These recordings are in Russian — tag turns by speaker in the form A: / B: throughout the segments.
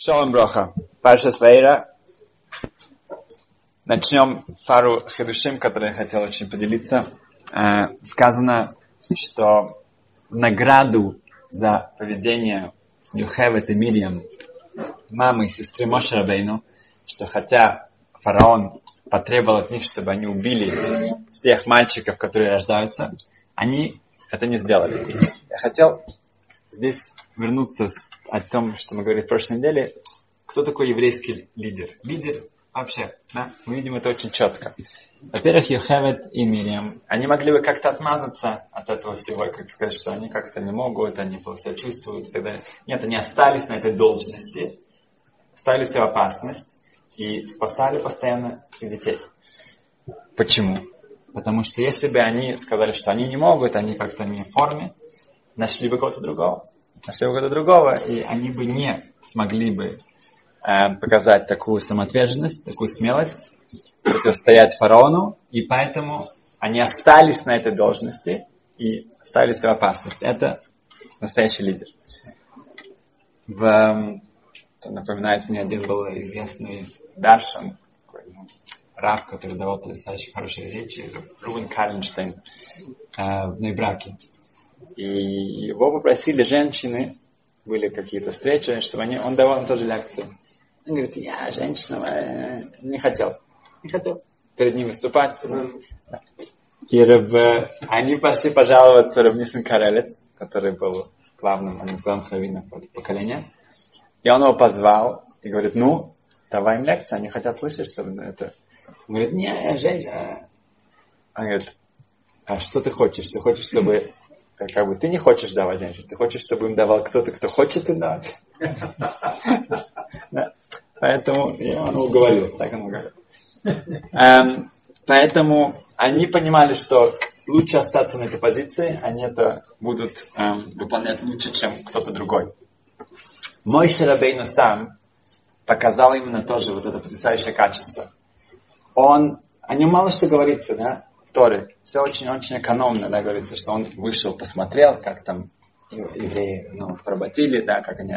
A: Шалом Броха. Паша Свейра. Начнем пару хедушим, которые я хотел очень поделиться. Э, сказано, что награду за поведение Юхевет и Мириам, мамы и сестры Моше Рабейну, что хотя фараон потребовал от них, чтобы они убили всех мальчиков, которые рождаются, они это не сделали. Я хотел здесь вернуться с, о том, что мы говорили в прошлой неделе. Кто такой еврейский лидер? Лидер вообще, да, мы видим это очень четко. Во-первых, Йохевет и Мириам, они могли бы как-то отмазаться от этого всего, как сказать, что они как-то не могут, они плохо чувствуют и так далее. Нет, они остались на этой должности, ставили в опасность и спасали постоянно детей. Почему? Потому что если бы они сказали, что они не могут, они как-то не в форме, нашли бы кого-то другого. Нашли бы кого-то другого, и они бы не смогли бы э, показать такую самоотверженность, такую смелость, противостоять фараону, и поэтому они остались на этой должности и остались в опасности. Это настоящий лидер. В, эм, это напоминает мне один был известный Даршан, ну, раб, который давал потрясающе хорошие речи, Рубен Калленштейн э, в Нейбраке. И его попросили женщины, были какие-то встречи, чтобы они, он давал им тоже лекции. Он говорит, я женщина, э, не хотел. Не хотел перед ним выступать. И Раб, они пошли пожаловаться Рабнисен Карелец, который был главным, одним из главных раввинов поколения. И он его позвал и говорит, ну, давай им лекцию, они хотят слышать, что это... Он говорит, не, я женщина. Он говорит, а что ты хочешь? Ты хочешь, чтобы как бы ты не хочешь давать женщине, ты хочешь, чтобы им давал кто-то, кто хочет им давать. Поэтому он уговорил, так он уговорил. Эм, поэтому они понимали, что лучше остаться на этой позиции, они это будут эм, выполнять лучше, чем кто-то другой. Мой Шарабейну сам показал именно тоже вот это потрясающее качество. Он, о нем мало что говорится, да? В Торе. Все очень-очень экономно, да, говорится, что он вышел, посмотрел, как там евреи ну, поработили, да, как они...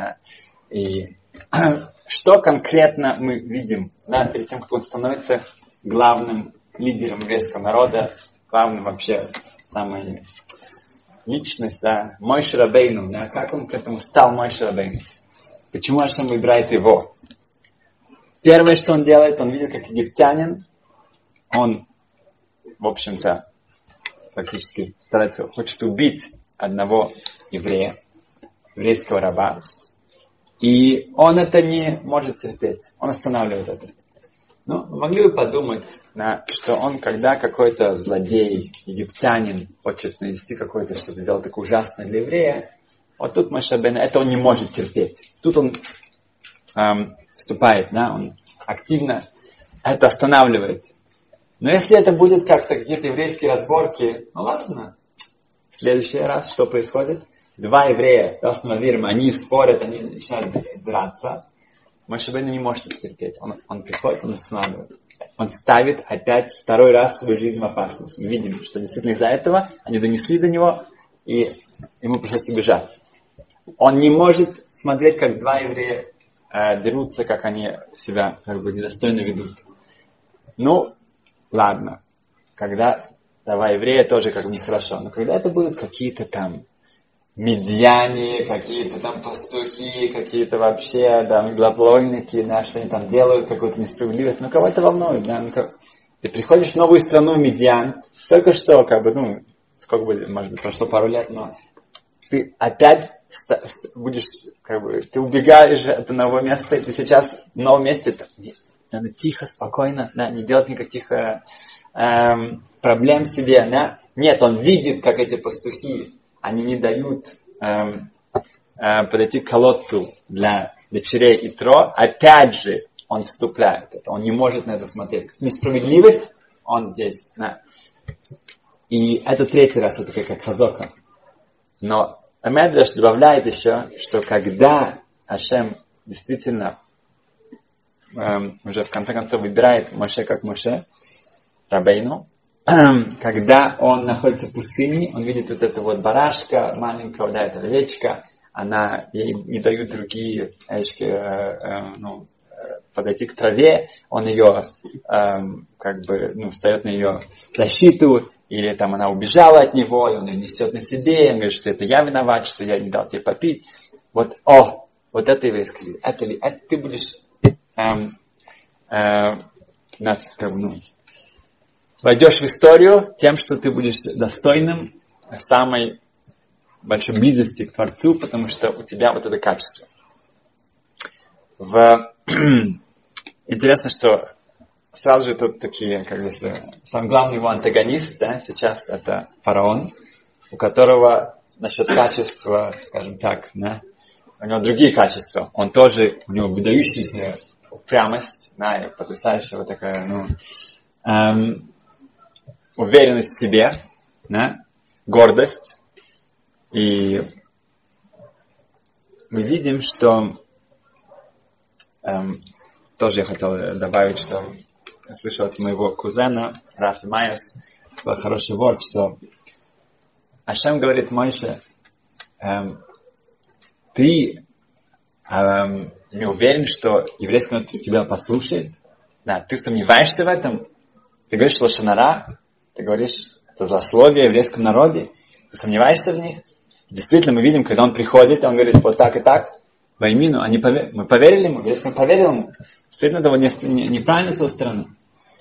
A: И что конкретно мы видим, да, перед тем, как он становится главным лидером еврейского народа, главным вообще, самой личность, да, мой Шарабейну, да, как он к этому стал мой Шарабейну? Почему Ашем выбирает его? Первое, что он делает, он видит, как египтянин, он в общем-то, фактически старается, хочет убить одного еврея, еврейского раба. И он это не может терпеть. Он останавливает это. Ну, могли бы подумать, да, что он, когда какой-то злодей, египтянин, хочет нанести какое-то что-то, делать такое ужасное для еврея, вот тут Машабен, это он не может терпеть. Тут он эм, вступает, да, он активно это останавливает. Но если это будет как-то какие-то еврейские разборки, ну ладно. В следующий раз что происходит? Два еврея, Вирма, они спорят, они начинают драться. Машабейна не может это терпеть. Он, он приходит, он останавливает. Он ставит опять второй раз свою жизнь в опасность. Мы видим, что действительно из-за этого они донесли до него, и ему пришлось убежать. Он не может смотреть, как два еврея э, дерутся, как они себя как бы недостойно ведут. Ну, ладно, когда давай евреи тоже как бы нехорошо, но когда это будут какие-то там медьяне, какие-то там пастухи, какие-то вообще там главлойники, да, что они там делают, какую-то несправедливость, ну кого это волнует, да, ну, как... ты приходишь в новую страну, Медьян, только что, как бы, ну, сколько бы, может быть, прошло пару лет, но ты опять будешь, как бы, ты убегаешь от одного места, и ты сейчас в новом месте, надо тихо, спокойно, да, не делать никаких э, э, проблем себе. Да. Нет, он видит, как эти пастухи, они не дают э, э, подойти к колодцу для дочерей и тро. Опять же, он вступляет. Это, он не может на это смотреть. Несправедливость, он здесь. Да. И это третий раз, это как, как хазока. Но Медраш добавляет еще, что когда Ашем действительно эм, уже в конце концов выбирает Моше как Моше, Рабейну, когда он находится в пустыне, он видит вот это вот барашка маленького, да, это овечка, она, ей не дают другие овечки, э, э, ну, подойти к траве, он ее, э, как бы, ну, встает на ее защиту, или там она убежала от него, и он ее несет на себе, и он говорит, что это я виноват, что я не дал тебе попить. Вот, о, вот это еврейская жизнь. Это ли, это ты будешь эм, э, ну, войдешь в историю тем, что ты будешь достойным самой большой близости к Творцу, потому что у тебя вот это качество. В... Интересно, что сразу же тут такие, как бы, самый главный его антагонист, да, сейчас это фараон, у которого насчет качества, скажем так, да, у него другие качества. Он тоже, у него выдающаяся упрямость, да, и потрясающая вот такая, ну, эм, уверенность в себе, да, гордость. И мы видим, что эм, тоже я хотел добавить, что я слышал от моего кузена Рафи Майерс, был хороший ворд, что Ашем говорит Мойше, эм, ты эм, не уверен, что еврейский народ тебя послушает? Да, ты сомневаешься в этом? Ты говоришь лошанара, ты говоришь это злословие в еврейском народе, ты сомневаешься в них? Действительно, мы видим, когда он приходит, он говорит вот так и так, Ваймину, они повер... мы поверили ему, если мы поверили ему, действительно, это не, неправильно с его стороны.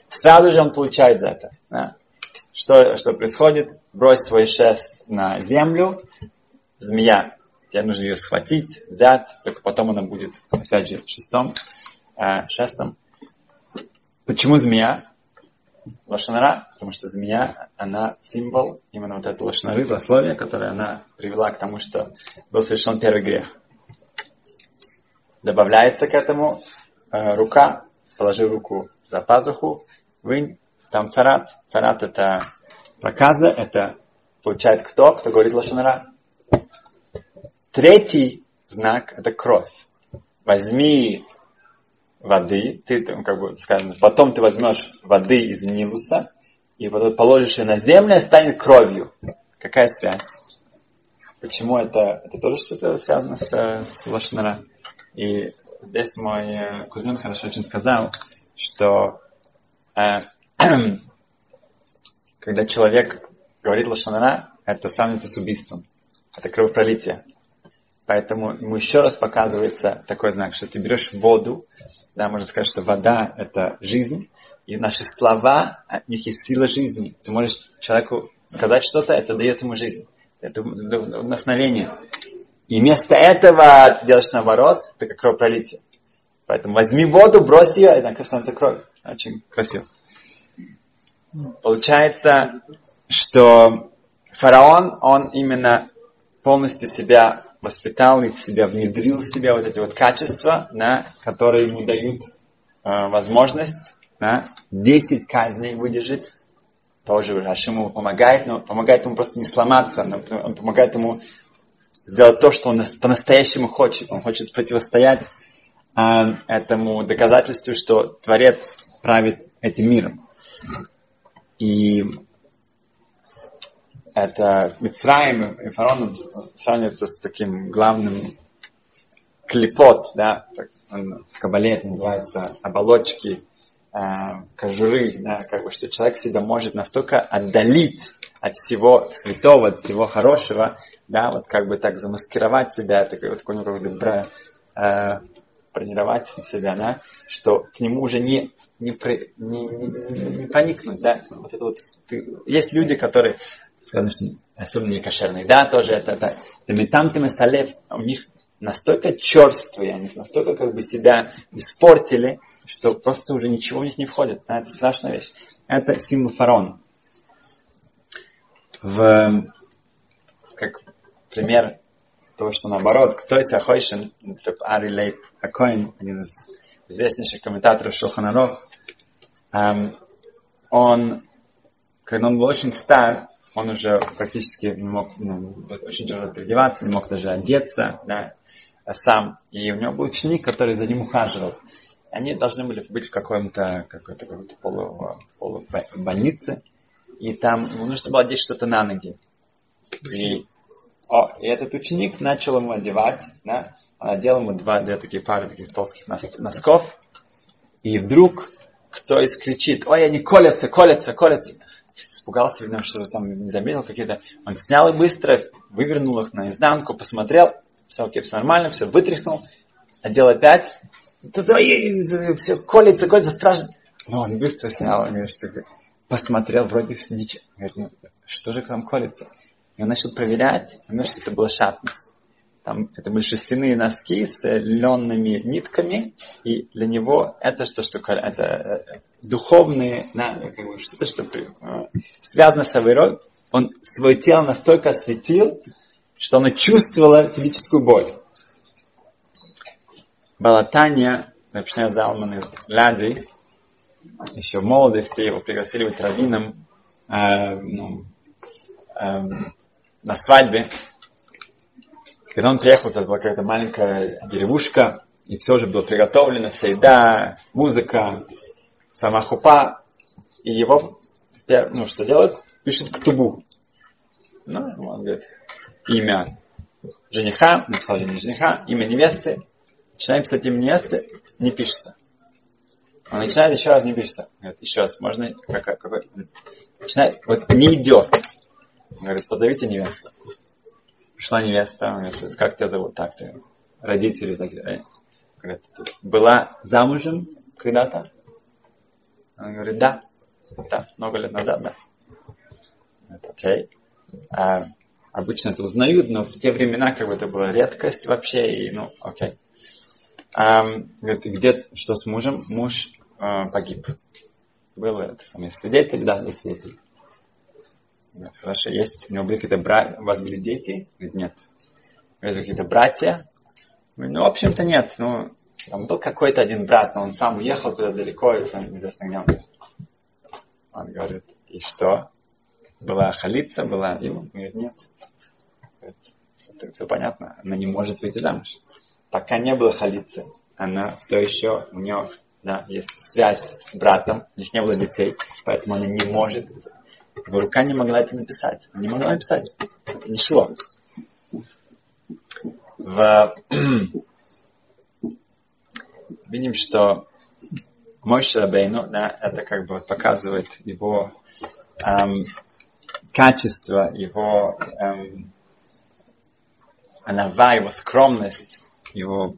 A: Сразу же он получает за это. Да? Что, что происходит? Брось свой шест на землю, змея. Тебе нужно ее схватить, взять, только потом она будет, опять же, шестом, э, шестом. Почему змея? Лошанара, потому что змея, она символ именно вот этой лошанары, злословия, которое она привела к тому, что был совершен первый грех. Добавляется к этому э, рука, положи руку за пазуху, вынь, там царат. Царат это проказа, это получает кто? Кто говорит лошанара. Третий знак это кровь. Возьми воды, ты как бы скажем, потом ты возьмешь воды из Нилуса и потом положишь ее на землю и станет кровью. Какая связь? Почему это? Это тоже что-то связано с, с Лошнара. И здесь мой э, кузен хорошо очень сказал, что э, когда человек говорит лошанара, это сравнится с убийством. Это кровопролитие. Поэтому ему еще раз показывается такой знак, что ты берешь воду, да, можно сказать, что вода – это жизнь, и наши слова, от них есть сила жизни. Ты можешь человеку сказать что-то, это дает ему жизнь. Это вдохновение. И вместо этого ты делаешь наоборот, это как кровопролитие. Поэтому возьми воду, брось ее, и она коснется крови. Очень красиво. Получается, что фараон, он именно полностью себя воспитал и в себя внедрил в себя вот эти вот качества, да, которые ему дают э, возможность да, 10 казней выдержать. Тоже Рашим ему помогает, но помогает ему просто не сломаться, он помогает ему сделать то, что он по-настоящему хочет. Он хочет противостоять э, этому доказательству, что Творец правит этим миром. И это Мицраим и фараон сравнивается с таким главным клепот, да, в Кабале это называется оболочки, э, кожуры, да, как бы, что человек себя может настолько отдалить от всего святого, от всего хорошего, да, вот как бы так замаскировать себя, так, вот как бы, бра, э, бронировать себя, да, что к нему уже не, не, не, не, не проникнуть, да, вот это вот, ты, есть люди, которые скажем, особенно не кошерные, да, тоже это, это, это метам салев, у них настолько черствые, они настолько как бы себя испортили, что просто уже ничего у них не входит. Да, это страшная вещь. Это символ фараона. В, как пример того, что наоборот, кто из Ахойшин, Ари Лейп Акоин, один из известнейших комментаторов Шоханаров, эм, он, когда он был очень стар, он уже практически не мог, ну, очень тяжело переодеваться, не мог даже одеться, да, сам. И у него был ученик, который за ним ухаживал. Они должны были быть в каком-то какой-то, какой-то полу, полу больнице, и там ему нужно было одеть что-то на ноги. И О, и этот ученик начал ему одевать, да, он одел ему два, две такие пары таких толстых носков, и вдруг кто-то кричит, ой, они колятся, колятся, колятся. Испугался, видно, что-то там не заметил какие-то. Он снял их быстро, вывернул их наизнанку, посмотрел, все окей, все нормально, все вытряхнул, одел опять. Все колется, колется, страшно. Но он быстро снял, что посмотрел, вроде ничего. Говорит, ну, что же к нам колется? И он начал проверять, он что это было шатнес. Там это были шерстяные носки с ленными нитками, и для него это что, что это э, духовные, да, как бы, что-то, что э, связано с Авейрой. Он свое тело настолько осветил, что оно чувствовало физическую боль. Балатания, написано Залман из Ляди, еще в молодости его пригласили быть раввином э, ну, э, на свадьбе. Когда он приехал, это была какая-то маленькая деревушка, и все уже было приготовлено, вся еда, музыка, сама хупа. И его, ну, что делает? Пишет ктубу. Ну, он говорит, имя жениха, написал жениха, имя невесты. Начинаем писать имя невесты, не пишется. Он начинает еще раз, не пишется. Говорит, еще раз, можно, как, какой? Начинает, вот не идет. Он говорит, позовите невесту. Пришла невеста, он как тебя зовут? Так, ты родители так далее. Говорит, была замужем когда-то? Он говорит, да. Да, много лет назад, да. Говорит, окей. А, обычно это узнают, но в те времена как бы это была редкость вообще, и ну, окей. А, говорит, где, что с мужем? Муж а, погиб. Был это самый свидетель, да, есть свидетель. Говорит, хорошо, есть, у него были какие-то братья, у вас были дети? Нет. Есть какие-то братья? Ну, в общем-то, нет. Ну, там был какой-то один брат, но он сам уехал куда далеко, и сам неизвестно где он. Он говорит, и что? Была халица, была ему? Говорит, нет. Говорит, это все понятно, она не может выйти замуж. Пока не было халицы, она все еще, у нее да, есть связь с братом, у них не было детей, поэтому она не может его рука не могла это написать. Не могла написать. Не шло. В... Видим, что мой Шабейну, да, это как бы показывает его эм, качество, его эм, анава, его скромность, его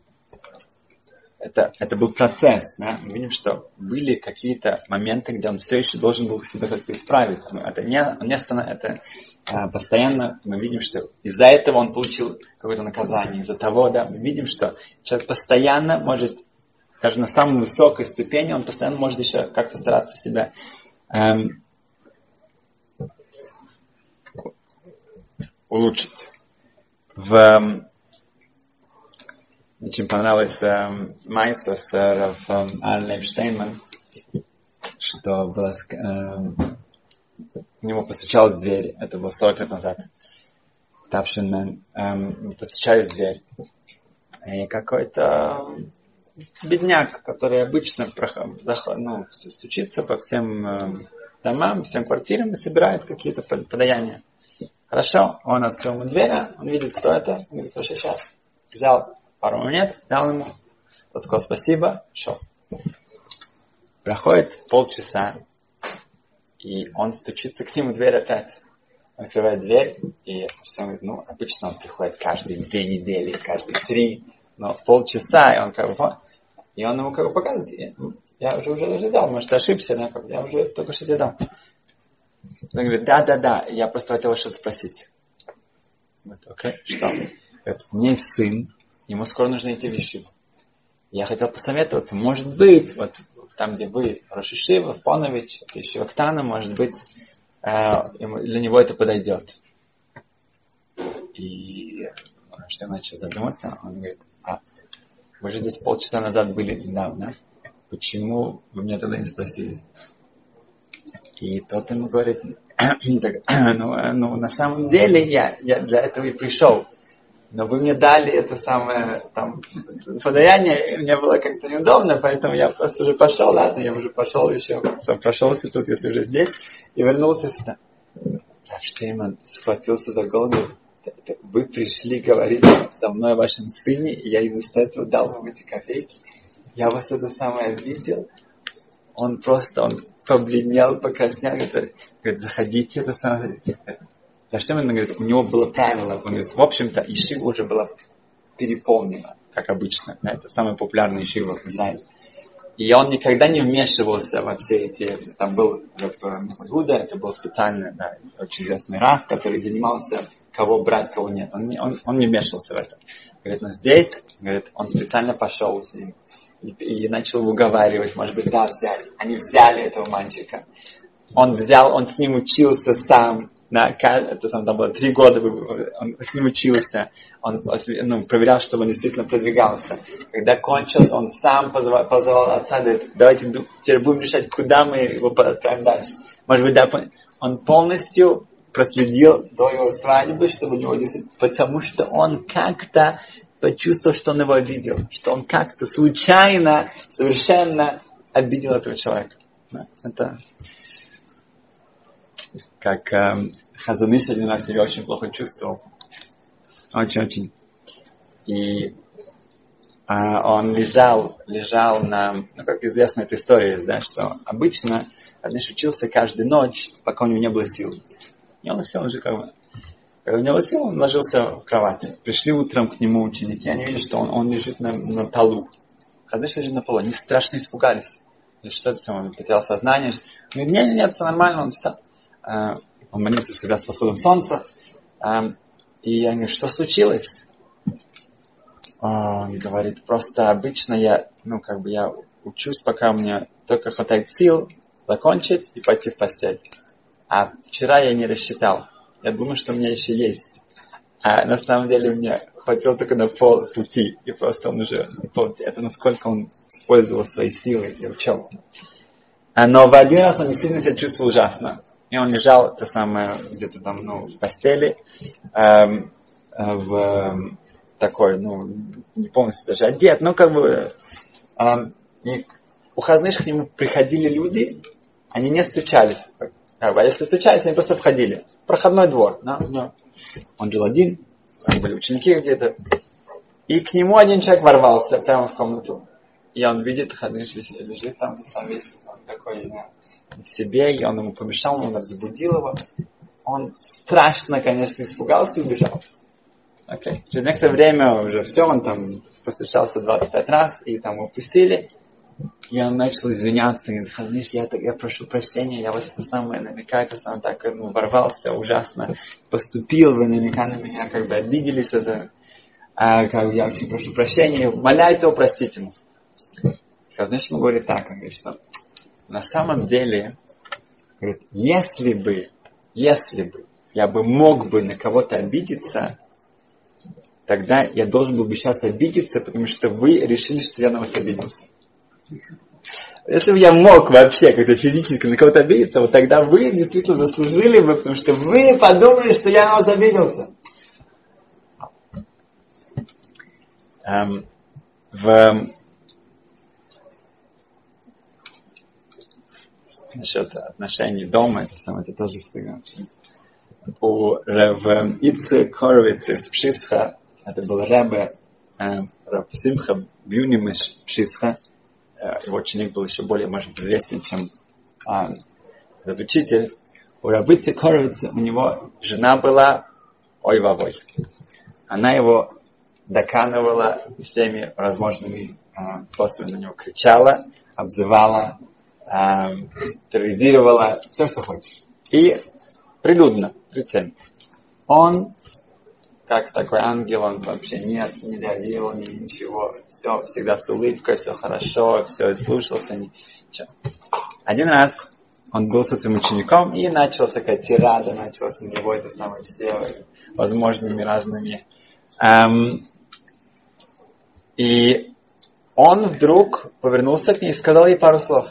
A: это, это был процесс. Да? Мы видим, что были какие-то моменты, где он все еще должен был себя как-то исправить. Это не, не это а, постоянно мы видим, что из-за этого он получил какое-то наказание. Из-за того, да, мы видим, что человек постоянно может, даже на самой высокой ступени, он постоянно может еще как-то стараться себя эм, улучшить. В, эм, очень понравилась э, Майса с Арлем Штейнман, что было, э, к нему постучалась дверь, это было 40 лет назад, Тавшинмен, э, постучались в дверь. И какой-то бедняк, который обычно ну, стучится по всем домам, всем квартирам и собирает какие-то подаяния. Хорошо, он открыл ему дверь, он видит, кто это, он говорит, хорошо, сейчас. Взял пару монет, дал ему. Тот сказал спасибо, шел. Проходит полчаса, и он стучится к нему в дверь опять. Открывает дверь, и он говорит, ну, обычно он приходит каждые две недели, каждые три, но полчаса, и он как бы, и он ему как бы показывает, я уже уже, уже дал, может, ошибся, да, я уже только что тебе дал. Он говорит, да, да, да, я просто хотел что-то спросить. Говорит, окей, что? Говорит, у меня есть сын, ему скоро нужно идти в Ешиву. Я хотел посоветоваться, может быть, вот там, где вы, Рошишива, Понович, Ешива Ктана, может быть, э, для него это подойдет. И что я начал задуматься, он говорит, а вы же здесь полчаса назад были недавно, почему вы меня тогда не спросили? И тот ему говорит, ну, ну на самом деле я, я для этого и пришел но вы мне дали это самое там подаяние, и мне было как-то неудобно, поэтому я просто уже пошел, ладно, я уже пошел еще, сам прошелся тут, если уже здесь, и вернулся сюда. Рафштейман схватился за голову, вы пришли говорить со мной о вашем сыне, и я вместо этого дал вам эти копейки. Я вас это самое видел. Он просто, он побледнел, покраснел, говорит, говорит заходите, это самое. Именно, говорит, у него было правило, он говорит, в общем-то, Ишива уже была переполнена, как обычно. Это самый популярный Ишива в Израиле. И он никогда не вмешивался во все эти... Там был Гуда, это был специальный, да, очень известный Раф, который занимался, кого брать, кого нет. Он, он, он не вмешивался в это. Говорит, но здесь, говорит, он специально пошел с ним и, и начал уговаривать, может быть, да, взять. Они взяли этого мальчика. Он взял, он с ним учился сам, на, это сам, там было три года, он с ним учился, он ну, проверял, чтобы он действительно продвигался. Когда кончился, он сам позвал, позвал отца, говорит, давайте теперь будем решать, куда мы его отправим дальше. Может быть, да, он полностью проследил до его свадьбы, чтобы у него действительно, потому что он как-то почувствовал, что он его обидел, что он как-то случайно, совершенно обидел этого человека. Это как э, Хазаныш один раз себя очень плохо чувствовал. Очень-очень. И э, он лежал, лежал на, ну, как известна эта история, да, что обычно Хазаныш учился каждую ночь, пока у него не было сил. И он все уже как бы когда у него сил, он ложился в кровать. Пришли утром к нему ученики, они видят, что он, он лежит на, на полу. Хазыш лежит на полу. Они страшно испугались. И что это самое? Он потерял сознание. Нет, нет, нет, все нормально, он встал. Э, он молился себя с восходом солнца. Эм, и я говорю, что случилось? Он говорит, просто обычно я, ну, как бы я учусь, пока мне только хватает сил закончить и пойти в постель. А вчера я не рассчитал. Я думаю, что у меня еще есть. А на самом деле у меня хватило только на пол пути. И просто он уже пол Это насколько он использовал свои силы и учел. А, но в один раз он действительно себя чувствовал ужасно. И он лежал, то самое, где-то там, ну, в постели, эм, э, в такой, ну, не полностью даже одет, ну, как бы, эм, и у Хазныш к нему приходили люди, они не стучались, как бы, а если стучались, они просто входили. Проходной двор, да, у. Он жил один, были ученики где-то, и к нему один человек ворвался прямо в комнату. И он видит, Хадыш лежит там, сам весь он такой да, в себе, и он ему помешал, он разбудил его. Он страшно, конечно, испугался и убежал. Okay. Через некоторое время уже все, он там постучался 25 раз, и там его пустили. И он начал извиняться, и говорит, Хадыш, я, прошу прощения, я вас это самое, наверняка это сам так ну, ворвался, ужасно поступил, вы наверняка на меня как бы обиделись, это, а, как, я очень прошу прощения, моляйте его простить ему. Значит, ему говорит так, он говорит, что на самом деле, говорит, если бы, если бы я бы мог бы на кого-то обидеться, тогда я должен был бы сейчас обидеться, потому что вы решили, что я на вас обиделся. Если бы я мог вообще как-то физически на кого-то обидеться, вот тогда вы действительно заслужили бы, потому что вы подумали, что я на вас обиделся. Эм, в насчет отношений дома, это самое, это тоже всегда У Рев Ице Коровиц из Пшисха, это был Ребе э, Рав Симха Бюнимиш Пшисха, э, его ученик был еще более, может известен, чем э, этот учитель. У Рабыцы Коровицы у него жена была ой-вовой. Она его доканывала всеми возможными э, способами на него кричала, обзывала, терроризировала, все, что хочешь. И прилюдно, при всем. Он, как такой ангел, он вообще нет, не реагировал, ни ничего. Все, всегда с улыбкой, все хорошо, все, слушался. Ничего. Один раз он был со своим учеником, и началась такая тирада, началась на него это самое все возможными разными. Эм, и он вдруг повернулся к ней и сказал ей пару слов.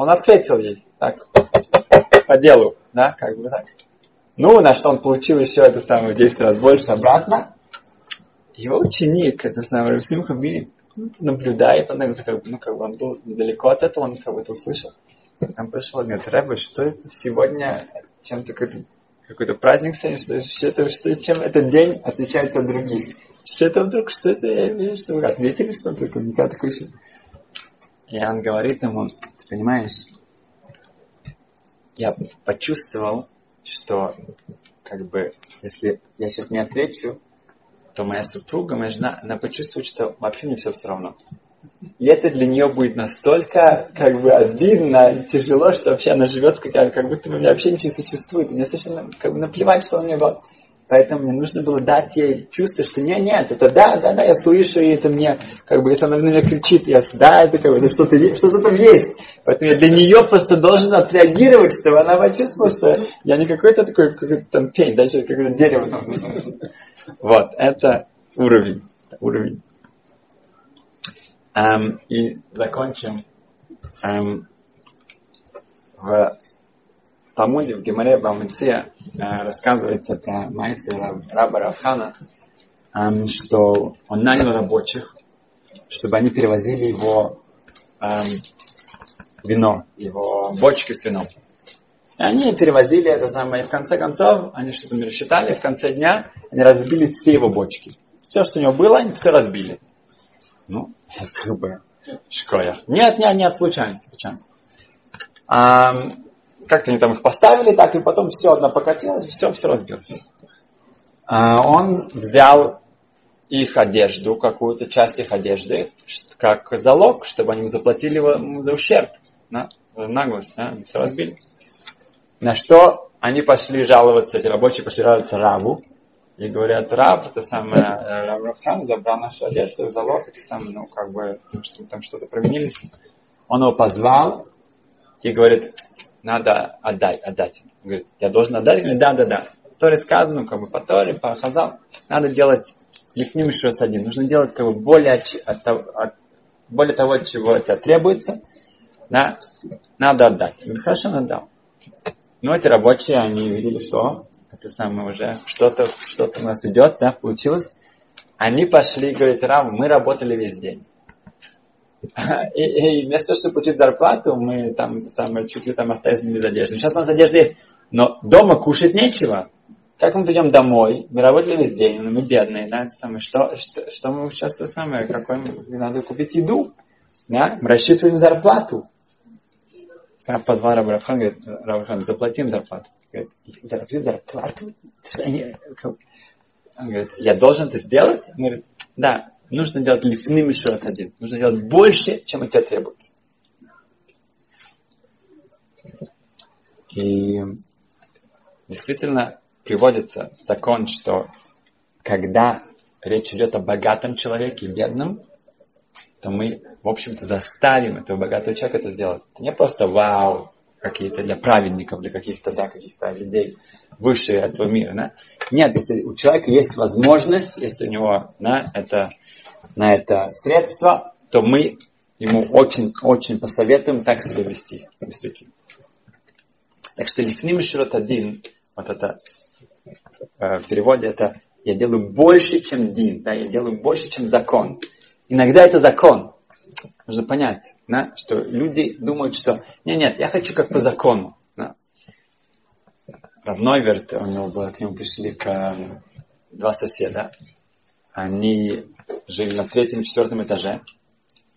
A: Он ответил ей так, по делу, да, как бы так. Ну, на что он получил еще это самое 10 раз больше обратно. Его ученик, это самое Симха наблюдает, он как бы, ну, как бы он был недалеко от этого, он как бы это услышал. Он пришел говорит, Рэбе, что это сегодня чем-то как какой-то праздник сегодня, что, что, это, что чем этот день отличается от других. Что это вдруг, что это, я вижу, что вы ответили, что такое, никогда такое еще. И он говорит ему, понимаешь, я почувствовал, что как бы, если я сейчас не отвечу, то моя супруга, моя жена, она почувствует, что вообще мне все все равно. И это для нее будет настолько как бы обидно и тяжело, что вообще она живет как, как будто бы меня вообще ничего не существует. И мне совершенно как бы наплевать, что у меня было. Поэтому мне нужно было дать ей чувство, что нет, нет, это да, да, да, я слышу, и это мне, как бы, если она на меня кричит, я, да, это как бы, что-то, что-то там есть. Поэтому я для нее просто должен отреагировать, чтобы она почувствовала, что я не какой-то такой, какой-то там пень, дальше какое-то дерево там. Вот, это уровень, уровень. Um, и закончим um, в Талмуде, в Геморе Бамыце uh, рассказывается про Майса Раба Равхана, что он нанял рабочих, чтобы они перевозили его вино, его бочки с вином. И они перевозили это самое, и в конце концов, они что-то рассчитали, в конце дня они разбили все его бочки. Все, что у него было, они все разбили. Ну, как бы, шкоя. Нет, нет, нет, случайно, случайно. Как-то они там их поставили, так и потом все одно покатилось, все, все разбилось. А, он взял их одежду, какую-то часть их одежды, как залог, чтобы они заплатили за ущерб, да, наглость, да, все разбили. На что они пошли жаловаться, эти рабочие пошли жаловаться Рабу, и говорят, раб, это самое, э, раб Рафхан забрал нашу одежду, залог, это самое, ну, как бы, что там что-то променились. Он его позвал и говорит, надо отдать, отдать. Говорит, я должен отдать? Говорит, да, да, да. В Торе сказано, ну, как бы по Торе, по Хазал, надо делать лифним еще один. Нужно делать как бы более от, от, от, более того, чего от тебя требуется, да, надо отдать. Говорит, хорошо, надо. Но эти рабочие, они видели, что это самое уже, что-то что у нас идет, да, получилось. Они пошли, говорит, Рам, мы работали весь день. И, и вместо того, чтобы получить зарплату, мы там самое, чуть ли там остались без одежды. Сейчас у нас одежда есть, но дома кушать нечего. Как мы придем домой, мы работали весь день, мы бедные, да, это самое, что, что, что мы сейчас это самое, какой надо купить еду, да, мы рассчитываем зарплату. Сам позвал Рабрахан, говорит, Рабрахан, заплатим зарплату. Говорит, заплати зарплату? Он говорит, я должен это сделать? Он говорит, да, нужно делать лифным еще один. Нужно делать больше, чем от тебя требуется. И действительно приводится закон, что когда речь идет о богатом человеке и бедном, то мы, в общем-то, заставим этого богатого человека это сделать. Это не просто вау, какие-то для праведников, для каких-то, да, каких-то людей выше этого мира, да. Нет, если у человека есть возможность, если у него, да, это, на это средства, то мы ему очень-очень посоветуем так себя вести, действительно. Так что лифним широт один, вот это э, в переводе это я делаю больше, чем дин, да, я делаю больше, чем закон. Иногда это закон, Нужно понять, да, что люди думают, что нет, нет, я хочу как по закону. Равнойверт, у него было, к нему пришли к, эм, два соседа. Они жили на третьем, четвертом этаже.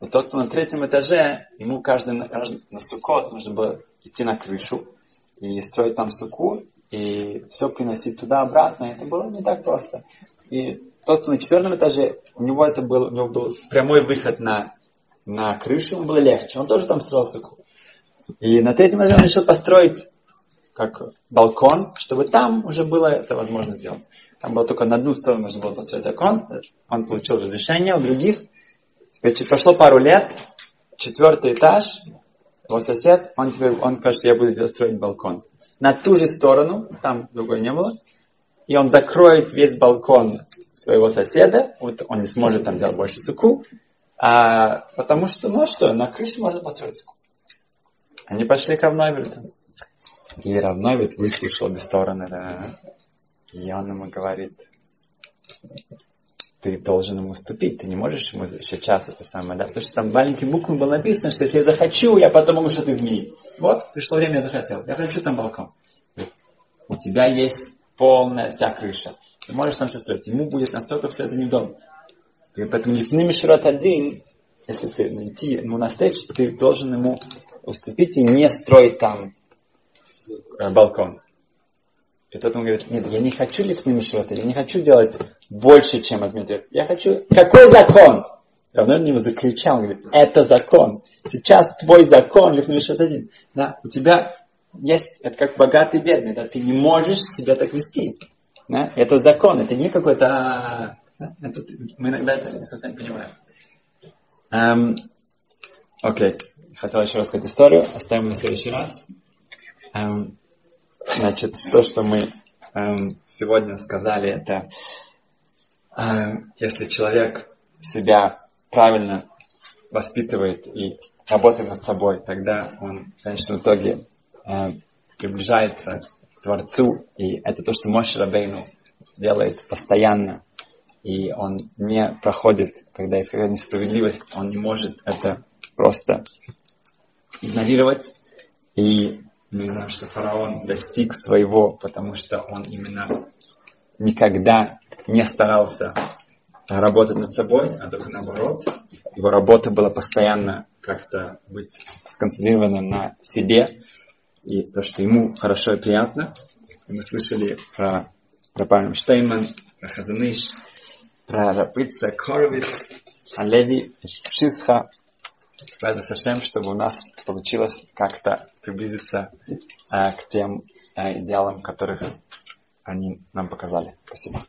A: И тот, кто на третьем этаже, ему каждый, каждый на сукот нужно было идти на крышу и строить там суку, и все приносить туда-обратно. Это было не так просто. И тот, кто на четвертом этаже, у него это был, у него был прямой выход на на крышу, ему было легче. Он тоже там строил суку. И на третьем этаже он решил построить как балкон, чтобы там уже было это возможно сделать. Там было только на одну сторону нужно было построить балкон. Он получил разрешение у других. Теперь прошло пару лет, четвертый этаж, его сосед, он теперь, он скажет, я буду строить балкон. На ту же сторону, там другой не было, и он закроет весь балкон своего соседа, вот он не сможет там делать больше суку, а, потому что, ну а что, на крыше можно построить цикл. Они пошли к Равновиту. И Равновит выслушал без стороны, да. И он ему говорит, ты должен ему уступить, ты не можешь ему сейчас это самое, да, потому что там маленьким буквами было написано, что если я захочу, я потом могу что-то изменить. Вот, пришло время, я захотел, я хочу там балкон. у тебя есть полная вся крыша. Ты можешь там все строить. Ему будет настолько все это невдомно. И поэтому лифны мишурат один, если ты найти ему на встречу, ты должен ему уступить и не строить там балкон. И тот ему говорит, нет, я не хочу лифны мишурат, я не хочу делать больше, чем меня. Я хочу... Какой закон? Все равно на него закричал, говорит, это закон. Сейчас твой закон, лифны мишурат один. Да, у тебя есть, это как богатый бедный, да, ты не можешь себя так вести. Да? Это закон, это не какой-то... А, это, мы иногда это не совсем понимаем. Um, окей, хотел еще рассказать историю, оставим на следующий раз. Um, значит, то, что мы um, сегодня сказали, это um, если человек себя правильно воспитывает и работает над собой, тогда он в конечном итоге э, приближается к Творцу, и это то, что Моше Рабейну делает постоянно, и он не проходит, когда есть какая-то несправедливость, он не может это просто игнорировать, и мы знаем, что фараон достиг своего, потому что он именно никогда не старался работать над собой, а только наоборот. Его работа была постоянно как-то быть сконцентрирована на себе, и то, что ему хорошо и приятно. И мы слышали про, про Павел Штейман, про Хазаныш, про Рапица Коровиц, Алеви, Шисха. Спасибо Сашем, чтобы у нас получилось как-то приблизиться э, к тем э, идеалам, которых они нам показали. Спасибо.